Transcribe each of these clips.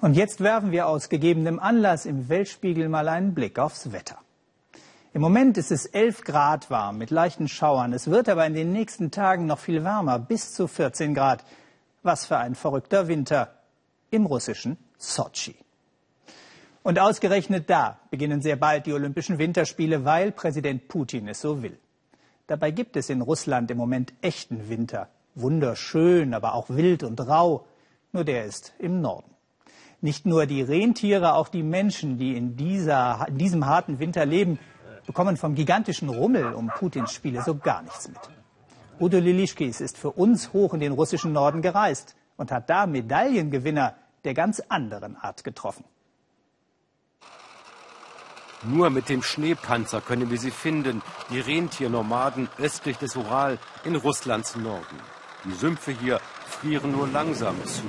Und jetzt werfen wir aus gegebenem Anlass im Weltspiegel mal einen Blick aufs Wetter. Im Moment ist es 11 Grad warm mit leichten Schauern. Es wird aber in den nächsten Tagen noch viel wärmer, bis zu 14 Grad. Was für ein verrückter Winter im russischen Sochi. Und ausgerechnet da beginnen sehr bald die Olympischen Winterspiele, weil Präsident Putin es so will. Dabei gibt es in Russland im Moment echten Winter. Wunderschön, aber auch wild und rau. Nur der ist im Norden. Nicht nur die Rentiere, auch die Menschen, die in, dieser, in diesem harten Winter leben, bekommen vom gigantischen Rummel um Putins Spiele so gar nichts mit. Udo Lilischkis ist für uns hoch in den russischen Norden gereist und hat da Medaillengewinner der ganz anderen Art getroffen. Nur mit dem Schneepanzer können wir sie finden, die Rentiernomaden östlich des Ural in Russlands Norden. Die Sümpfe hier frieren nur langsam zu.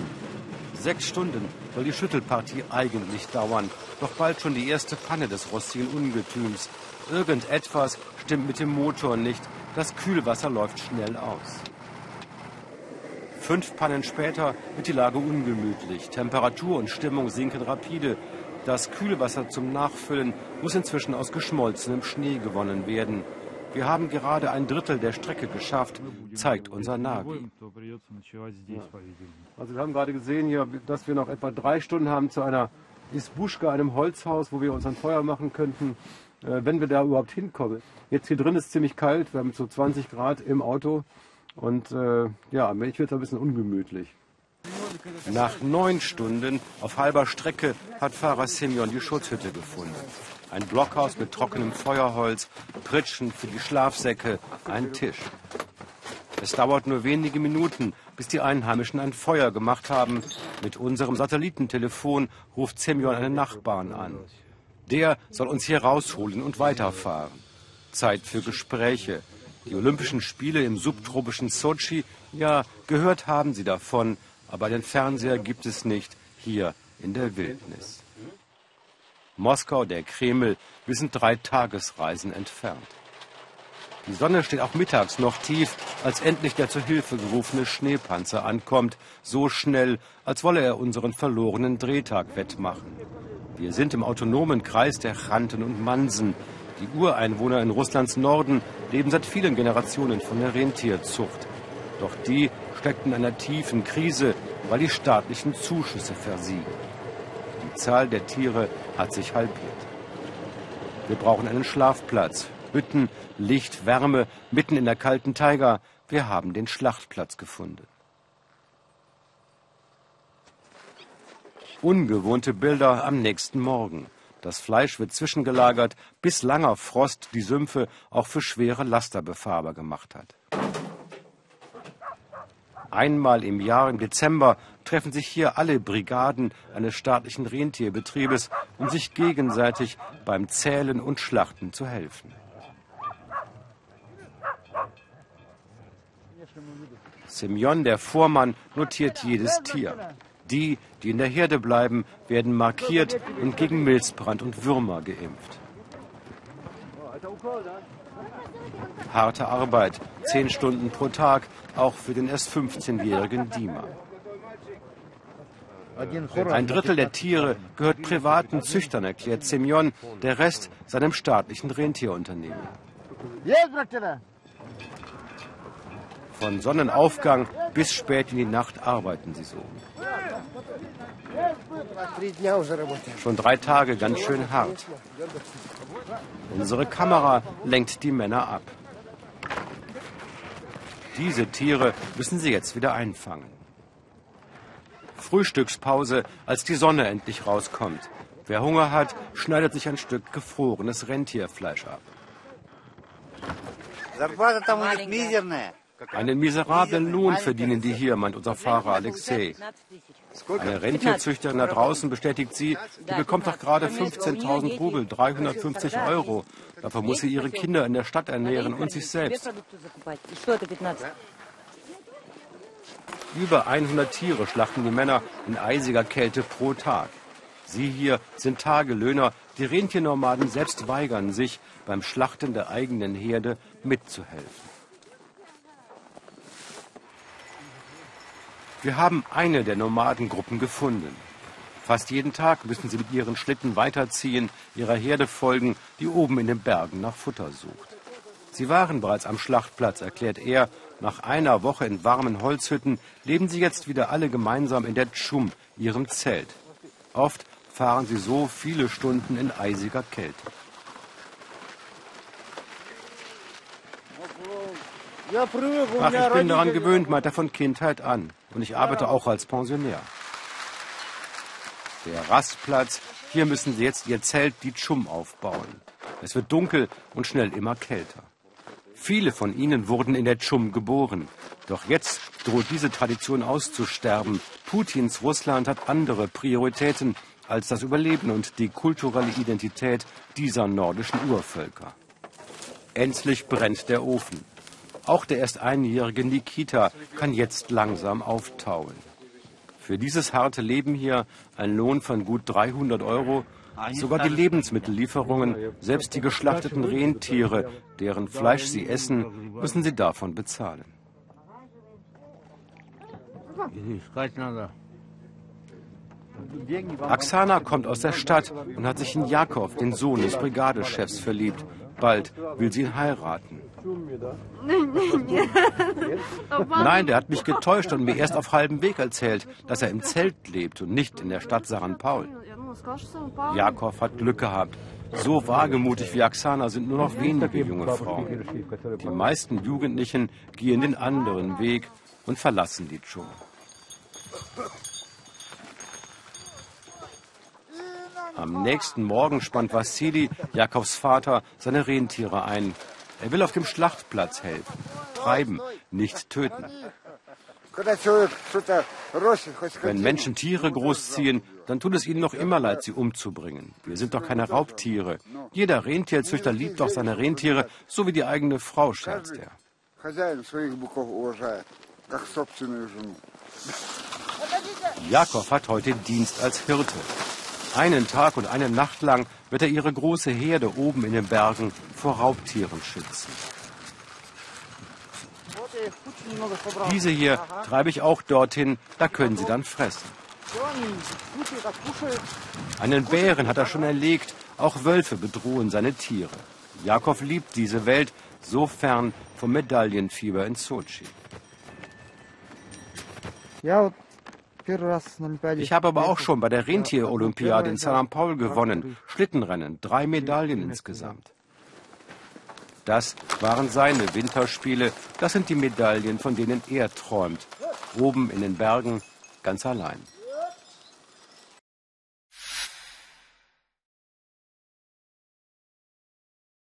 Sechs Stunden soll die Schüttelpartie eigentlich dauern. Doch bald schon die erste Panne des rostigen Ungetüms. Irgendetwas stimmt mit dem Motor nicht. Das Kühlwasser läuft schnell aus. Fünf Pannen später wird die Lage ungemütlich. Temperatur und Stimmung sinken rapide. Das Kühlwasser zum Nachfüllen muss inzwischen aus geschmolzenem Schnee gewonnen werden. Wir haben gerade ein Drittel der Strecke geschafft, zeigt unser Navi. Also wir haben gerade gesehen hier, dass wir noch etwa drei Stunden haben zu einer Isbuschka, einem Holzhaus, wo wir uns ein Feuer machen könnten, äh, wenn wir da überhaupt hinkommen. Jetzt hier drin ist es ziemlich kalt, wir haben so 20 Grad im Auto und äh, ja, ich wird es ein bisschen ungemütlich. Nach neun Stunden auf halber Strecke hat Fahrer Simeon die Schutzhütte gefunden. Ein Blockhaus mit trockenem Feuerholz, Pritschen für die Schlafsäcke, ein Tisch. Es dauert nur wenige Minuten, bis die Einheimischen ein Feuer gemacht haben. Mit unserem Satellitentelefon ruft Semyon einen Nachbarn an. Der soll uns hier rausholen und weiterfahren. Zeit für Gespräche. Die Olympischen Spiele im subtropischen Sochi, ja, gehört haben sie davon, aber den Fernseher gibt es nicht hier in der Wildnis. Moskau, der Kreml, wir sind drei Tagesreisen entfernt. Die Sonne steht auch mittags noch tief, als endlich der zur Hilfe gerufene Schneepanzer ankommt, so schnell, als wolle er unseren verlorenen Drehtag wettmachen. Wir sind im autonomen Kreis der Chanten und Mansen. Die Ureinwohner in Russlands Norden leben seit vielen Generationen von der Rentierzucht. Doch die steckten in einer tiefen Krise, weil die staatlichen Zuschüsse versiegen. Die Zahl der Tiere hat sich halbiert. Wir brauchen einen Schlafplatz, Hütten, Licht, Wärme, mitten in der kalten Taiga. Wir haben den Schlachtplatz gefunden. Ungewohnte Bilder am nächsten Morgen. Das Fleisch wird zwischengelagert, bis langer Frost die Sümpfe auch für schwere Laster befahrbar gemacht hat. Einmal im Jahr im Dezember treffen sich hier alle Brigaden eines staatlichen Rentierbetriebes, um sich gegenseitig beim Zählen und Schlachten zu helfen. Semyon, der Vormann, notiert jedes Tier. Die, die in der Herde bleiben, werden markiert und gegen Milzbrand und Würmer geimpft. Harte Arbeit, zehn Stunden pro Tag, auch für den erst 15-jährigen Dima. Ein Drittel der Tiere gehört privaten Züchtern, erklärt Semyon, der Rest seinem staatlichen Rentierunternehmen. Von Sonnenaufgang bis spät in die Nacht arbeiten sie so. Schon drei Tage ganz schön hart. Unsere Kamera lenkt die Männer ab. Diese Tiere müssen sie jetzt wieder einfangen. Frühstückspause, als die Sonne endlich rauskommt. Wer Hunger hat, schneidet sich ein Stück gefrorenes Rentierfleisch ab. Einen miserablen Lohn verdienen die hier, meint unser Fahrer Alexei. Eine Rentierzüchterin da draußen bestätigt sie, die bekommt doch gerade 15.000 Rubel, 350 Euro. Dafür muss sie ihre Kinder in der Stadt ernähren und sich selbst. Über 100 Tiere schlachten die Männer in eisiger Kälte pro Tag. Sie hier sind Tagelöhner. Die Rentiernomaden selbst weigern sich, beim Schlachten der eigenen Herde mitzuhelfen. Wir haben eine der Nomadengruppen gefunden. Fast jeden Tag müssen sie mit ihren Schlitten weiterziehen, ihrer Herde folgen, die oben in den Bergen nach Futter sucht. Sie waren bereits am Schlachtplatz, erklärt er. Nach einer Woche in warmen Holzhütten leben sie jetzt wieder alle gemeinsam in der Tschum, ihrem Zelt. Oft fahren sie so viele Stunden in eisiger Kälte. Ach, ich bin daran gewöhnt, meint er von Kindheit an. Und ich arbeite auch als Pensionär. Der Rastplatz, hier müssen sie jetzt ihr Zelt, die Tschum, aufbauen. Es wird dunkel und schnell immer kälter. Viele von ihnen wurden in der Tschum geboren. Doch jetzt droht diese Tradition auszusterben. Putins Russland hat andere Prioritäten als das Überleben und die kulturelle Identität dieser nordischen Urvölker. Endlich brennt der Ofen. Auch der erst einjährige Nikita kann jetzt langsam auftauen. Für dieses harte Leben hier ein Lohn von gut 300 Euro, sogar die Lebensmittellieferungen, selbst die geschlachteten Rentiere, deren Fleisch sie essen, müssen sie davon bezahlen. Aksana kommt aus der Stadt und hat sich in Jakov, den Sohn des Brigadechefs, verliebt. Bald will sie ihn heiraten. Nein, der hat mich getäuscht und mir erst auf halbem Weg erzählt, dass er im Zelt lebt und nicht in der Stadt Saran Paul. Jakov hat Glück gehabt. So wagemutig wie Aksana sind nur noch wenige junge Frauen. Die meisten Jugendlichen gehen den anderen Weg und verlassen die Dschungel. Am nächsten Morgen spannt Vassili, Jakobs Vater, seine Rentiere ein. Er will auf dem Schlachtplatz helfen. Treiben, nicht töten. Wenn Menschen Tiere großziehen, dann tut es ihnen noch immer leid, sie umzubringen. Wir sind doch keine Raubtiere. Jeder Rentierzüchter liebt doch seine Rentiere, so wie die eigene Frau, scherzt er. Jakob hat heute Dienst als Hirte. Einen Tag und eine Nacht lang wird er ihre große Herde oben in den Bergen vor Raubtieren schützen. Diese hier treibe ich auch dorthin, da können sie dann fressen. Einen Bären hat er schon erlegt, auch Wölfe bedrohen seine Tiere. Jakob liebt diese Welt, so fern vom Medaillenfieber in Sochi. Ich habe aber auch schon bei der Rentier-Olympiade in San Paul gewonnen. Schlittenrennen, drei Medaillen insgesamt. Das waren seine Winterspiele. Das sind die Medaillen, von denen er träumt. Oben in den Bergen, ganz allein.